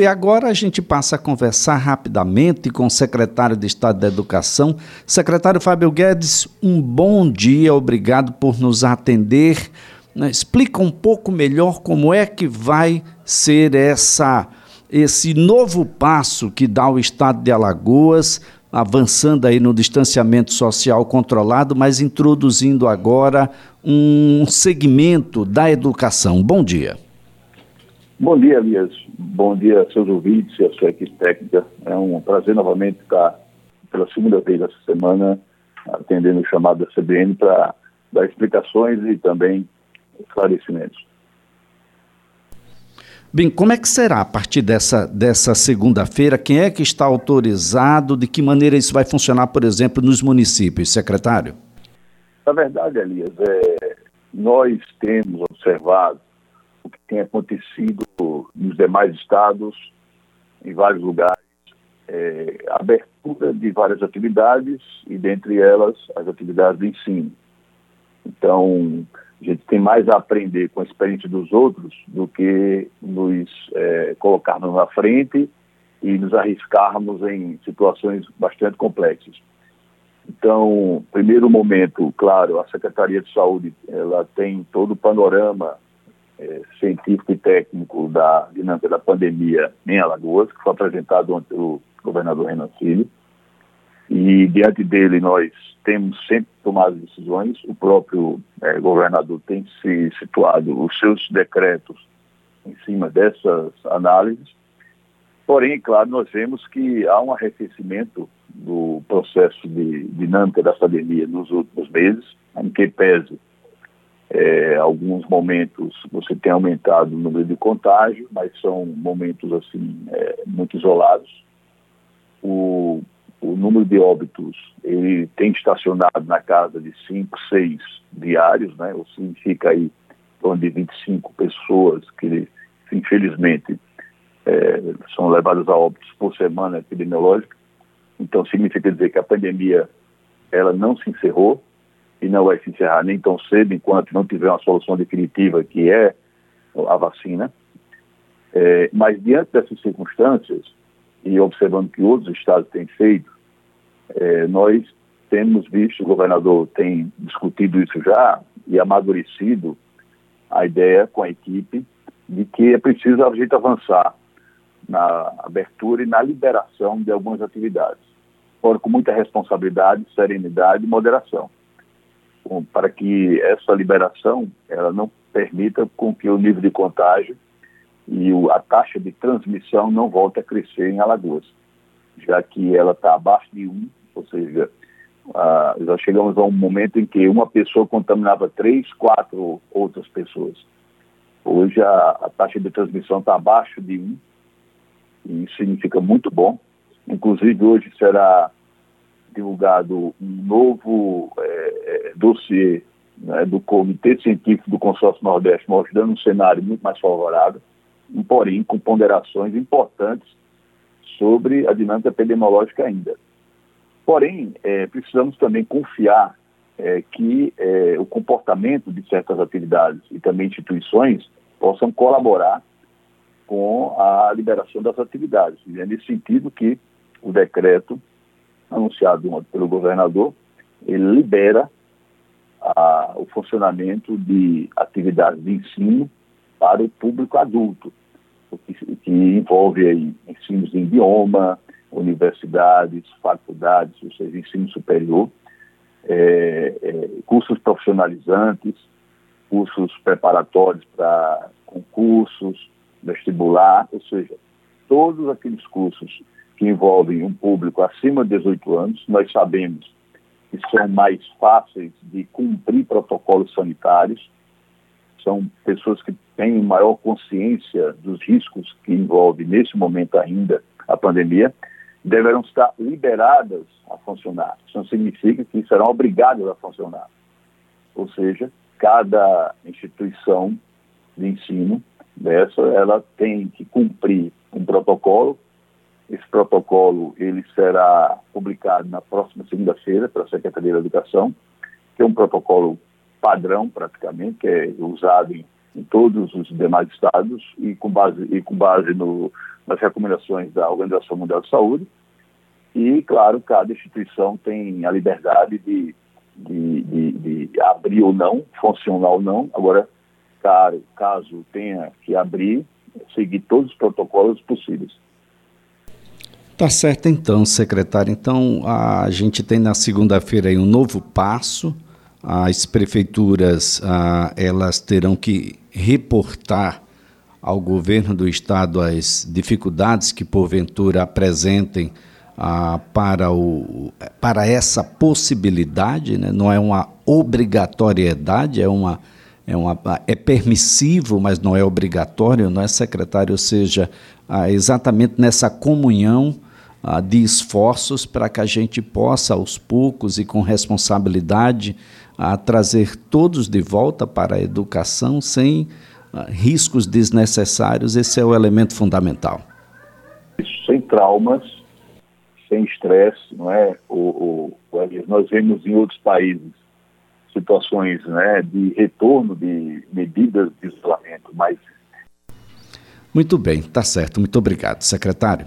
e agora a gente passa a conversar rapidamente com o secretário de Estado da Educação. Secretário Fábio Guedes, um bom dia, obrigado por nos atender. Né, explica um pouco melhor como é que vai ser essa, esse novo passo que dá o Estado de Alagoas, avançando aí no distanciamento social controlado, mas introduzindo agora um segmento da educação. Bom dia. Bom dia, Elias. Bom dia a seus ouvintes e a sua equipe técnica. É um prazer novamente estar pela segunda vez essa semana atendendo o chamado da CBN para dar explicações e também esclarecimentos. Bem, como é que será a partir dessa, dessa segunda-feira? Quem é que está autorizado? De que maneira isso vai funcionar, por exemplo, nos municípios, secretário? Na verdade, Elias, é, nós temos observado tem acontecido nos demais estados, em vários lugares, é, abertura de várias atividades e, dentre elas, as atividades de ensino. Então, a gente tem mais a aprender com a experiência dos outros do que nos é, colocarmos na frente e nos arriscarmos em situações bastante complexas. Então, primeiro momento, claro, a Secretaria de Saúde ela tem todo o panorama é, científico e técnico da dinâmica da pandemia em Alagoas, que foi apresentado ontem pelo governador Renan Filho. E diante dele nós temos sempre tomado decisões, o próprio é, governador tem se situado os seus decretos em cima dessas análises. Porém, claro, nós vemos que há um arrefecimento do processo de dinâmica da pandemia nos últimos meses, em que pese é, alguns momentos você tem aumentado o número de contágio, mas são momentos assim é, muito isolados. O o número de óbitos ele tem estacionado na casa de 5, 6 diários, né? ou significa aí em torno de 25 pessoas que, infelizmente, é, são levadas a óbitos por semana epidemiológica. Então, significa dizer que a pandemia ela não se encerrou e não vai se encerrar nem tão cedo enquanto não tiver uma solução definitiva que é a vacina. É, mas diante dessas circunstâncias, e observando que outros estados têm feito, é, nós temos visto, o governador tem discutido isso já e amadurecido a ideia com a equipe de que é preciso a gente avançar na abertura e na liberação de algumas atividades, fora com muita responsabilidade, serenidade e moderação, para que essa liberação ela não permita com que o nível de contágio e a taxa de transmissão não volte a crescer em Alagoas, já que ela está abaixo de 1, ou seja, já chegamos a um momento em que uma pessoa contaminava três, quatro outras pessoas. Hoje a, a taxa de transmissão está abaixo de 1, e isso significa muito bom. Inclusive, hoje será divulgado um novo dossiê né, do Comitê Científico do Consórcio Nordeste, mostrando um cenário muito mais favorável porém com ponderações importantes sobre a dinâmica epidemiológica ainda. Porém, é, precisamos também confiar é, que é, o comportamento de certas atividades e também instituições possam colaborar com a liberação das atividades. E é nesse sentido que o decreto anunciado pelo governador, ele libera o funcionamento de atividades de ensino para o público adulto que, que envolve aí ensinos em idioma, universidades, faculdades, ou seja, ensino superior, é, é, cursos profissionalizantes, cursos preparatórios para concursos, vestibular, ou seja, todos aqueles cursos que envolvem um público acima de 18 anos, nós sabemos que são mais fáceis de cumprir protocolos sanitários, são pessoas que têm maior consciência dos riscos que envolve nesse momento ainda a pandemia, deverão estar liberadas a funcionar. Isso não significa que serão obrigadas a funcionar. Ou seja, cada instituição de ensino dessa, ela tem que cumprir um protocolo. Esse protocolo ele será publicado na próxima segunda-feira para a Secretaria da Educação, que é um protocolo padrão praticamente, que é usado em, em todos os demais estados e com base, e com base no, nas recomendações da Organização Mundial de Saúde. E, claro, cada instituição tem a liberdade de, de, de, de abrir ou não, funcionar ou não. Agora, caso tenha que abrir, seguir todos os protocolos possíveis. Tá certo então, secretário. Então, a gente tem na segunda-feira um novo passo. As prefeituras, ah, elas terão que reportar ao governo do estado as dificuldades que porventura apresentem ah, para, o, para essa possibilidade, né? não é uma obrigatoriedade, é uma é, uma, é permissivo, mas não é obrigatório, não é secretário? Ou seja, ah, exatamente nessa comunhão ah, de esforços para que a gente possa, aos poucos e com responsabilidade, ah, trazer todos de volta para a educação sem ah, riscos desnecessários. Esse é o elemento fundamental. Sem traumas, sem estresse, não é? O, o, nós vemos em outros países situações né, de retorno de medidas de isolamento mais. Muito bem, tá certo. Muito obrigado, secretário.